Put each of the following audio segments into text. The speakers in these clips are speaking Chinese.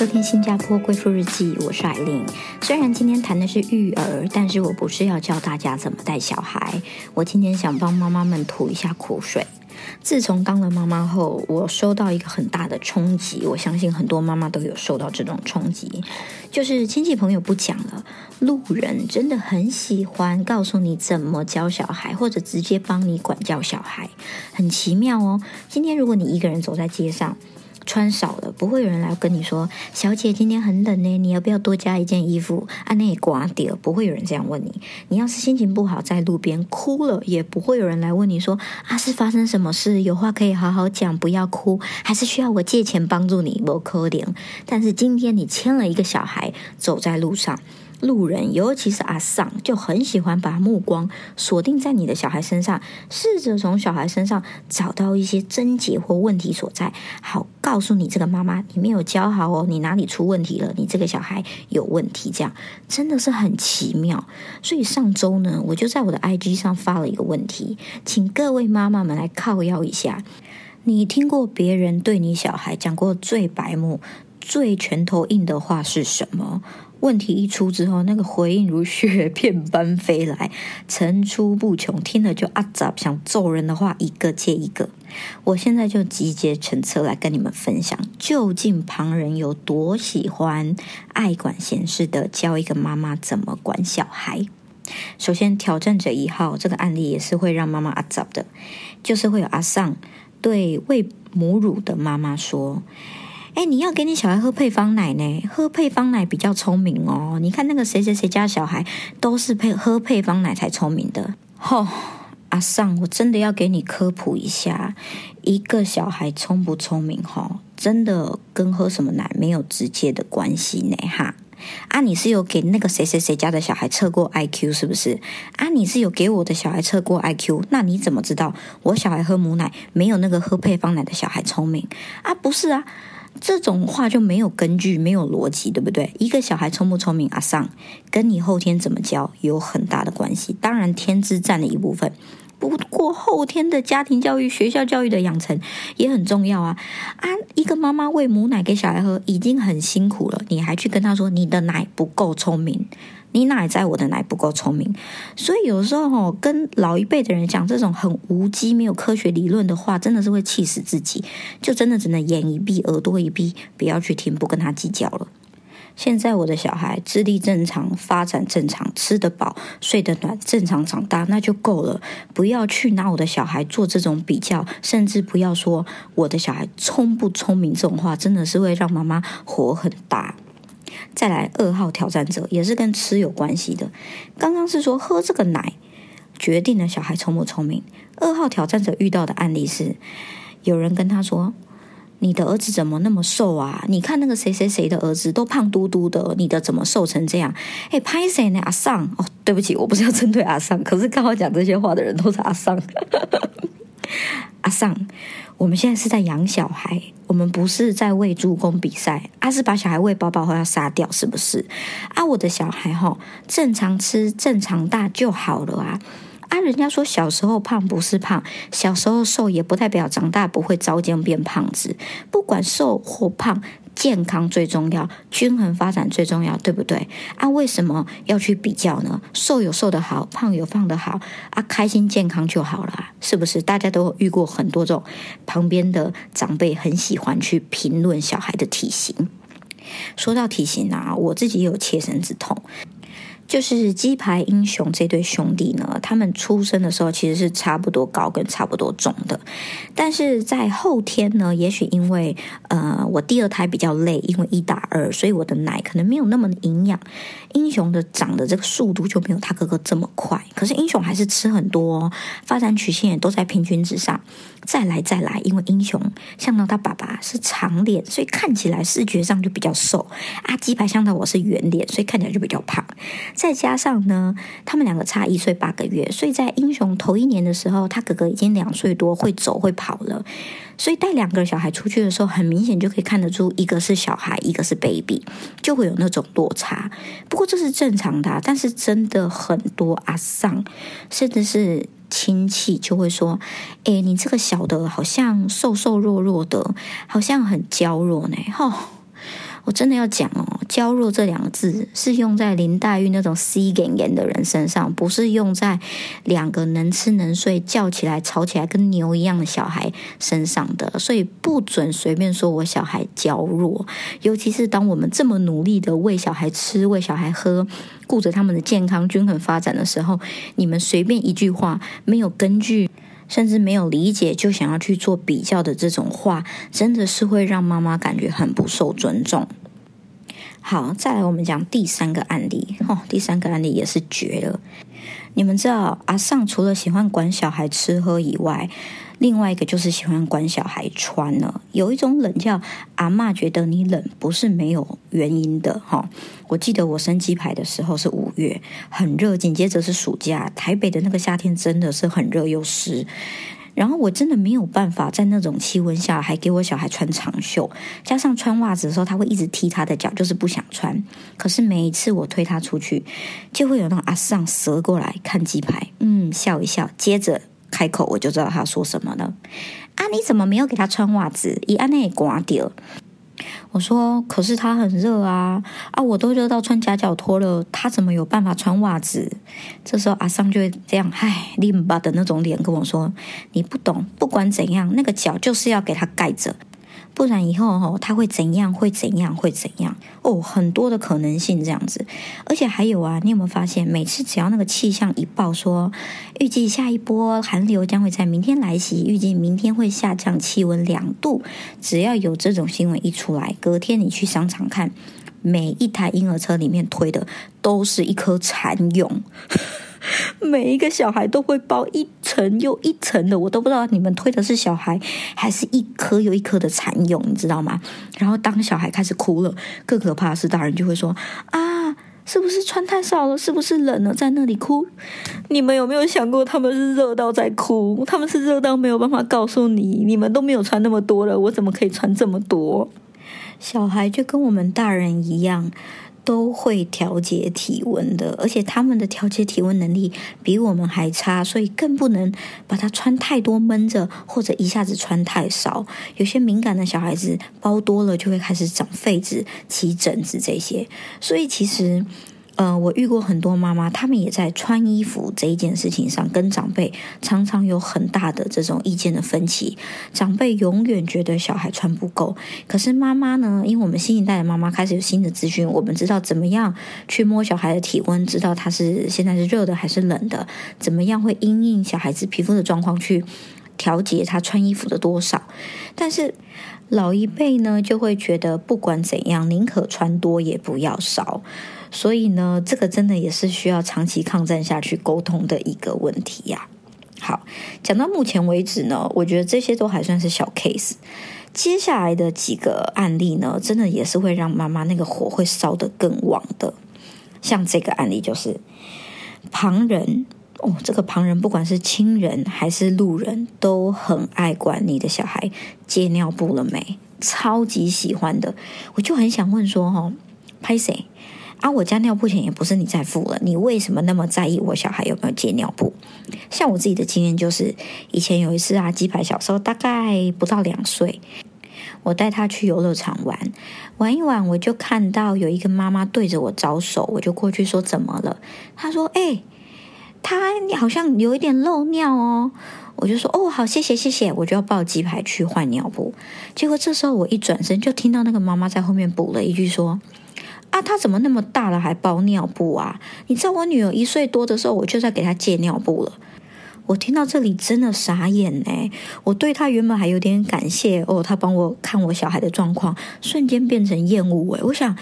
收听新加坡贵妇日记，我是艾琳。虽然今天谈的是育儿，但是我不是要教大家怎么带小孩。我今天想帮妈妈们吐一下苦水。自从当了妈妈后，我收到一个很大的冲击。我相信很多妈妈都有受到这种冲击，就是亲戚朋友不讲了，路人真的很喜欢告诉你怎么教小孩，或者直接帮你管教小孩，很奇妙哦。今天如果你一个人走在街上，穿少了，不会有人来跟你说：“小姐，今天很冷呢，你要不要多加一件衣服？”啊，那也刮掉，不会有人这样问你。你要是心情不好，在路边哭了，也不会有人来问你说：“啊，是发生什么事？有话可以好好讲，不要哭，还是需要我借钱帮助你？”不可怜。但是今天你牵了一个小孩，走在路上。路人，尤其是阿桑，就很喜欢把目光锁定在你的小孩身上，试着从小孩身上找到一些症结或问题所在，好告诉你这个妈妈，你没有教好哦，你哪里出问题了？你这个小孩有问题，这样真的是很奇妙。所以上周呢，我就在我的 IG 上发了一个问题，请各位妈妈们来靠腰一下。你听过别人对你小孩讲过最白目、最拳头硬的话是什么？问题一出之后，那个回应如雪片般飞来，层出不穷，听了就啊咋想揍人的话一个接一个。我现在就集结成册来跟你们分享，究竟旁人有多喜欢爱管闲事的教一个妈妈怎么管小孩。首先，挑战者一号这个案例也是会让妈妈啊咋的，就是会有阿尚对喂母乳的妈妈说。哎，你要给你小孩喝配方奶呢？喝配方奶比较聪明哦。你看那个谁谁谁家小孩都是配喝配方奶才聪明的。吼，阿尚，我真的要给你科普一下，一个小孩聪不聪明，哈，真的跟喝什么奶没有直接的关系呢，哈。啊，你是有给那个谁谁谁家的小孩测过 IQ 是不是？啊，你是有给我的小孩测过 IQ，那你怎么知道我小孩喝母奶没有那个喝配方奶的小孩聪明？啊，不是啊。这种话就没有根据，没有逻辑，对不对？一个小孩聪不聪明，阿桑跟你后天怎么教有很大的关系。当然，天资占了一部分，不过后天的家庭教育、学校教育的养成也很重要啊！啊，一个妈妈喂母奶给小孩喝已经很辛苦了，你还去跟他说你的奶不够聪明。你奶在我的奶不够聪明，所以有时候吼跟老一辈的人讲这种很无稽、没有科学理论的话，真的是会气死自己。就真的只能眼一闭、耳朵一闭，不要去听，不跟他计较了。现在我的小孩智力正常、发展正常、吃得饱、睡得暖、正常长大，那就够了。不要去拿我的小孩做这种比较，甚至不要说我的小孩聪不聪明这种话，真的是会让妈妈火很大。再来二号挑战者也是跟吃有关系的。刚刚是说喝这个奶决定了小孩聪不聪明。二号挑战者遇到的案例是，有人跟他说：“你的儿子怎么那么瘦啊？你看那个谁谁谁的儿子都胖嘟嘟的，你的怎么瘦成这样？”哎，拍谁呢？阿尚哦，对不起，我不是要针对阿尚，可是刚好讲这些话的人都是阿尚。上，我们现在是在养小孩，我们不是在喂猪公比赛。而是把小孩喂饱饱后要杀掉，是不是？啊，我的小孩哈，正常吃正常大就好了啊。啊，人家说小时候胖不是胖，小时候瘦也不代表长大不会遭殃变胖子。不管瘦或胖。健康最重要，均衡发展最重要，对不对？啊，为什么要去比较呢？瘦有瘦的好，胖有胖的好，啊，开心健康就好了，是不是？大家都遇过很多种，旁边的长辈很喜欢去评论小孩的体型。说到体型啊，我自己也有切身之痛。就是鸡排英雄这对兄弟呢，他们出生的时候其实是差不多高跟差不多重的，但是在后天呢，也许因为呃我第二胎比较累，因为一打二，所以我的奶可能没有那么营养，英雄的长的这个速度就没有他哥哥这么快。可是英雄还是吃很多，发展曲线也都在平均之上。再来再来，因为英雄像到他爸爸是长脸，所以看起来视觉上就比较瘦。啊，鸡排像到我是圆脸，所以看起来就比较胖。再加上呢，他们两个差一岁八个月，所以在英雄头一年的时候，他哥哥已经两岁多，会走会跑了。所以带两个小孩出去的时候，很明显就可以看得出，一个是小孩，一个是 baby，就会有那种落差。不过这是正常的，但是真的很多阿丧，甚至是亲戚就会说：“哎，你这个小的好像瘦瘦弱弱的，好像很娇弱呢。”哈。我真的要讲哦，娇弱这两个字是用在林黛玉那种 C 眼眼的人身上，不是用在两个能吃能睡、叫起来吵起来跟牛一样的小孩身上的。所以不准随便说我小孩娇弱，尤其是当我们这么努力的喂小孩吃、喂小孩喝，顾着他们的健康均衡发展的时候，你们随便一句话没有根据。甚至没有理解就想要去做比较的这种话，真的是会让妈妈感觉很不受尊重。好，再来我们讲第三个案例哦，第三个案例也是绝了。你们知道阿尚除了喜欢管小孩吃喝以外，另外一个就是喜欢管小孩穿了。有一种冷叫阿妈觉得你冷不是没有原因的哈。我记得我生鸡排的时候是五月，很热，紧接着是暑假，台北的那个夏天真的是很热又湿。然后我真的没有办法在那种气温下还给我小孩穿长袖，加上穿袜子的时候他会一直踢他的脚，就是不想穿。可是每一次我推他出去，就会有那种阿桑折过来看鸡排，嗯，笑一笑，接着开口，我就知道他说什么了。啊，你怎么没有给他穿袜子？以安内刮掉。我说：“可是他很热啊，啊，我都热到穿夹脚拖了，他怎么有办法穿袜子？”这时候阿桑就会这样，唉，拎巴的那种脸跟我说：“你不懂，不管怎样，那个脚就是要给他盖着。”不然以后哦，他会怎样？会怎样？会怎样？哦，很多的可能性这样子，而且还有啊，你有没有发现，每次只要那个气象一报说，预计下一波寒流将会在明天来袭，预计明天会下降气温两度，只要有这种新闻一出来，隔天你去商场看，每一台婴儿车里面推的都是一颗蚕蛹。每一个小孩都会包一层又一层的，我都不知道你们推的是小孩，还是一颗又一颗的蚕蛹，你知道吗？然后当小孩开始哭了，更可怕的是大人就会说：“啊，是不是穿太少了？是不是冷了，在那里哭？”你们有没有想过，他们是热到在哭？他们是热到没有办法告诉你，你们都没有穿那么多了，我怎么可以穿这么多？小孩就跟我们大人一样。都会调节体温的，而且他们的调节体温能力比我们还差，所以更不能把它穿太多闷着，或者一下子穿太少。有些敏感的小孩子包多了就会开始长痱子、起疹子这些，所以其实。呃，我遇过很多妈妈，她们也在穿衣服这一件事情上跟长辈常常有很大的这种意见的分歧。长辈永远觉得小孩穿不够，可是妈妈呢？因为我们新一代的妈妈开始有新的资讯，我们知道怎么样去摸小孩的体温，知道他是现在是热的还是冷的，怎么样会因应小孩子皮肤的状况去调节他穿衣服的多少。但是老一辈呢，就会觉得不管怎样，宁可穿多也不要少。所以呢，这个真的也是需要长期抗战下去沟通的一个问题呀。好，讲到目前为止呢，我觉得这些都还算是小 case。接下来的几个案例呢，真的也是会让妈妈那个火会烧得更旺的。像这个案例就是旁人哦，这个旁人不管是亲人还是路人，都很爱管你的小孩戒尿布了没，超级喜欢的。我就很想问说，哈，拍谁？啊，我家尿布钱也不是你在付了，你为什么那么在意我小孩有没有借尿布？像我自己的经验就是，以前有一次啊，鸡排小时候大概不到两岁，我带他去游乐场玩，玩一玩，我就看到有一个妈妈对着我招手，我就过去说怎么了？他说：“哎，他好像有一点漏尿哦。”我就说：“哦，好，谢谢谢谢。”我就要抱鸡排去换尿布，结果这时候我一转身就听到那个妈妈在后面补了一句说。啊，他怎么那么大了还包尿布啊？你知道我女儿一岁多的时候，我就在给她借尿布了。我听到这里真的傻眼哎！我对他原本还有点感谢哦，他帮我看我小孩的状况，瞬间变成厌恶哎！我想。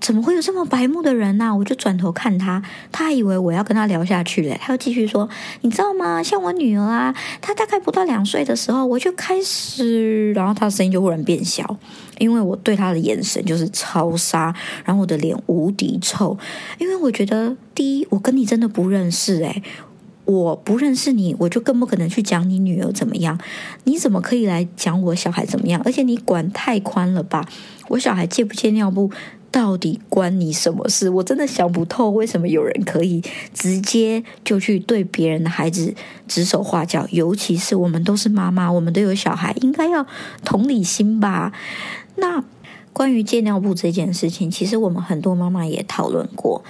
怎么会有这么白目的人呢？我就转头看他，他以为我要跟他聊下去嘞。他又继续说：“你知道吗？像我女儿啊，她大概不到两岁的时候，我就开始……然后她的声音就忽然变小，因为我对她的眼神就是超杀，然后我的脸无敌臭，因为我觉得第一，我跟你真的不认识诶，我不认识你，我就更不可能去讲你女儿怎么样。你怎么可以来讲我小孩怎么样？而且你管太宽了吧？我小孩借不借尿布？”到底关你什么事？我真的想不透，为什么有人可以直接就去对别人的孩子指手画脚？尤其是我们都是妈妈，我们都有小孩，应该要同理心吧？那。关于戒尿布这件事情，其实我们很多妈妈也讨论过。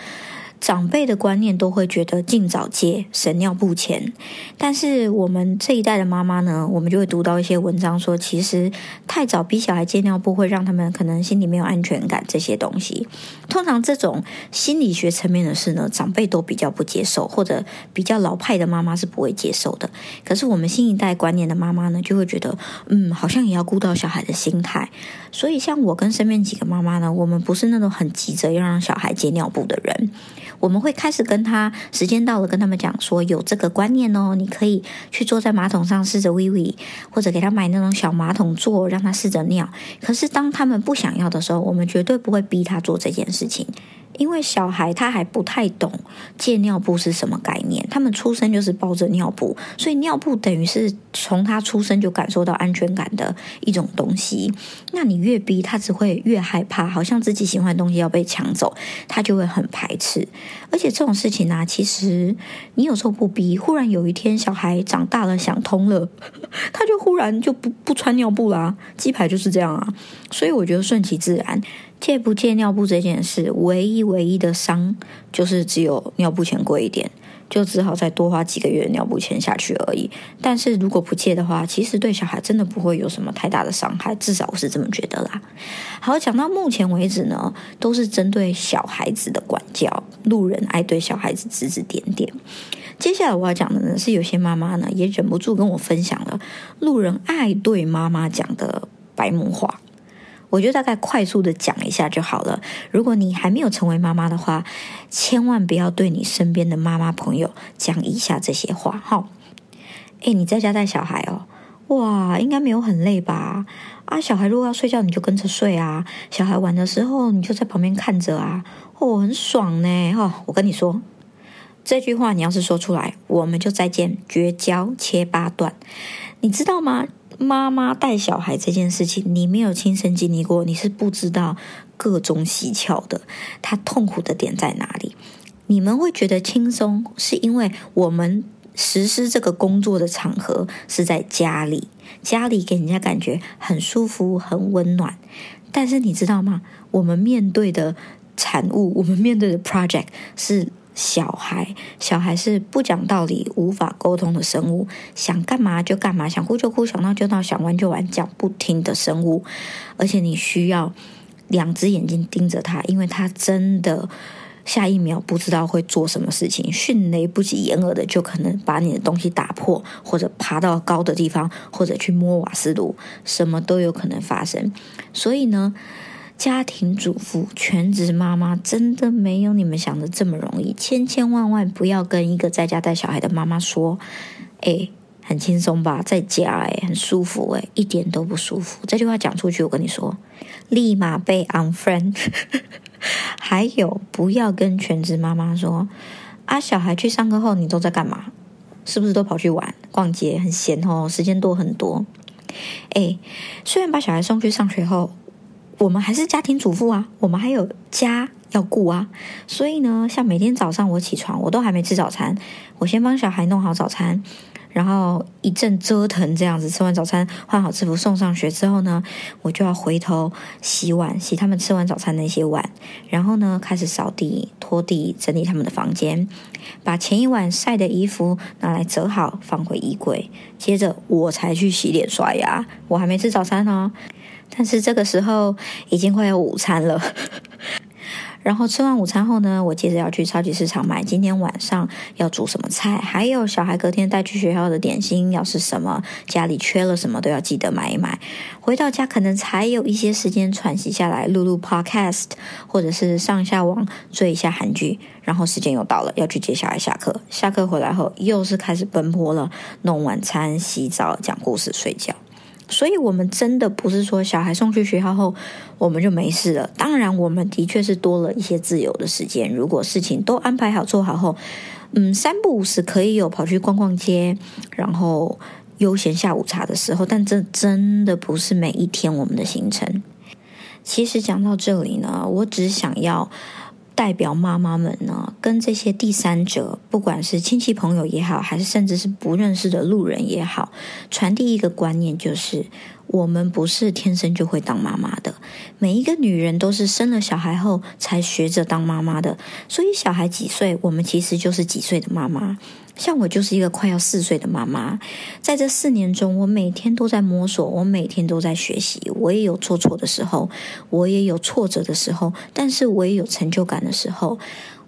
长辈的观念都会觉得尽早接省尿布钱，但是我们这一代的妈妈呢，我们就会读到一些文章说，其实太早逼小孩接尿布会让他们可能心里没有安全感这些东西。通常这种心理学层面的事呢，长辈都比较不接受，或者比较老派的妈妈是不会接受的。可是我们新一代观念的妈妈呢，就会觉得，嗯，好像也要顾到小孩的心态。所以像我跟身边几个妈妈呢，我们不是那种很急着要让小孩接尿布的人。我们会开始跟他时间到了，跟他们讲说有这个观念哦，你可以去坐在马桶上试着喂喂，或者给他买那种小马桶座，让他试着尿。可是当他们不想要的时候，我们绝对不会逼他做这件事情。因为小孩他还不太懂戒尿布是什么概念，他们出生就是抱着尿布，所以尿布等于是从他出生就感受到安全感的一种东西。那你越逼他，只会越害怕，好像自己喜欢的东西要被抢走，他就会很排斥。而且这种事情呢，其实你有时候不逼，忽然有一天小孩长大了想通了，他就忽然就不不穿尿布啦。鸡排就是这样啊，所以我觉得顺其自然。戒不戒尿布这件事，唯一唯一的伤就是只有尿布钱贵一点，就只好再多花几个月尿布钱下去而已。但是如果不戒的话，其实对小孩真的不会有什么太大的伤害，至少我是这么觉得啦。好，讲到目前为止呢，都是针对小孩子的管教，路人爱对小孩子指指点点。接下来我要讲的呢，是有些妈妈呢也忍不住跟我分享了路人爱对妈妈讲的白目话。我就大概快速的讲一下就好了。如果你还没有成为妈妈的话，千万不要对你身边的妈妈朋友讲以下这些话哈。哎，你在家带小孩哦，哇，应该没有很累吧？啊，小孩如果要睡觉，你就跟着睡啊。小孩玩的时候，你就在旁边看着啊。哦，很爽呢哈。我跟你说，这句话你要是说出来，我们就再见，绝交，切八段，你知道吗？妈妈带小孩这件事情，你没有亲身经历过，你是不知道各种蹊跷的。他痛苦的点在哪里？你们会觉得轻松，是因为我们实施这个工作的场合是在家里，家里给人家感觉很舒服、很温暖。但是你知道吗？我们面对的产物，我们面对的 project 是。小孩，小孩是不讲道理、无法沟通的生物，想干嘛就干嘛，想哭就哭，想闹就闹，想玩就玩，讲不听的生物。而且你需要两只眼睛盯着他，因为他真的下一秒不知道会做什么事情，迅雷不及掩耳的就可能把你的东西打破，或者爬到高的地方，或者去摸瓦斯炉，什么都有可能发生。所以呢？家庭主妇、全职妈妈真的没有你们想的这么容易，千千万万不要跟一个在家带小孩的妈妈说：“哎，很轻松吧，在家哎，很舒服哎，一点都不舒服。”这句话讲出去，我跟你说，立马被 unfriend。还有，不要跟全职妈妈说：“啊，小孩去上课后，你都在干嘛？是不是都跑去玩、逛街，很闲哦，时间多很多？”哎，虽然把小孩送去上学后。我们还是家庭主妇啊，我们还有家要顾啊，所以呢，像每天早上我起床，我都还没吃早餐，我先帮小孩弄好早餐，然后一阵折腾这样子，吃完早餐换好制服送上学之后呢，我就要回头洗碗，洗他们吃完早餐那些碗，然后呢开始扫地、拖地、整理他们的房间，把前一晚晒的衣服拿来折好放回衣柜，接着我才去洗脸刷牙，我还没吃早餐哦。但是这个时候已经快要午餐了，然后吃完午餐后呢，我接着要去超级市场买今天晚上要煮什么菜，还有小孩隔天带去学校的点心要是什么，家里缺了什么都要记得买一买。回到家可能才有一些时间喘息下来，录录 podcast，或者是上下网追一下韩剧，然后时间又到了要去接小孩下课。下课回来后又是开始奔波了，弄晚餐、洗澡、讲故事、睡觉。所以，我们真的不是说小孩送去学校后我们就没事了。当然，我们的确是多了一些自由的时间。如果事情都安排好、做好后，嗯，三不五时可以有跑去逛逛街，然后悠闲下午茶的时候。但这真的不是每一天我们的行程。其实讲到这里呢，我只想要代表妈妈们呢，跟这些第三者，不管是亲戚朋友也好，还是甚至是不认识的路人也好，传递一个观念，就是我们不是天生就会当妈妈的。每一个女人都是生了小孩后才学着当妈妈的，所以小孩几岁，我们其实就是几岁的妈妈。像我就是一个快要四岁的妈妈，在这四年中，我每天都在摸索，我每天都在学习，我也有做错的时候，我也有挫折的时候，但是我也有成就感的时候。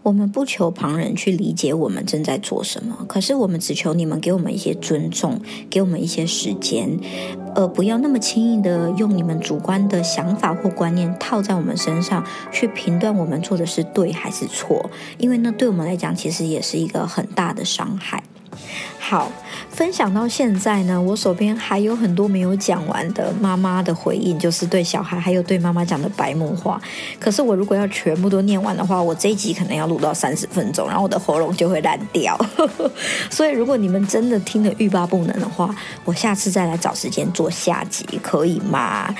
我们不求旁人去理解我们正在做什么，可是我们只求你们给我们一些尊重，给我们一些时间，而不要那么轻易的用你们主观的想法或观念套在我们身上，去评断我们做的是对还是错，因为那对我们来讲其实也是一个很大的伤害。好，分享到现在呢，我手边还有很多没有讲完的妈妈的回应，就是对小孩还有对妈妈讲的白目话。可是我如果要全部都念完的话，我这一集可能要录到三十分钟，然后我的喉咙就会烂掉。所以如果你们真的听得欲罢不能的话，我下次再来找时间做下集，可以吗？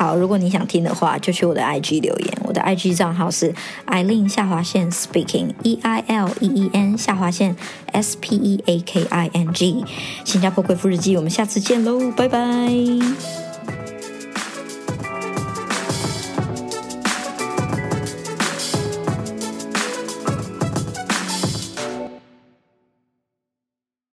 好，如果你想听的话，就去我的 IG 留言。我的 IG 账号是 Eileen 下划线 Speaking E I L E E N 下划线 S P E A K I N G 新加坡贵妇日记，我们下次见喽，拜拜。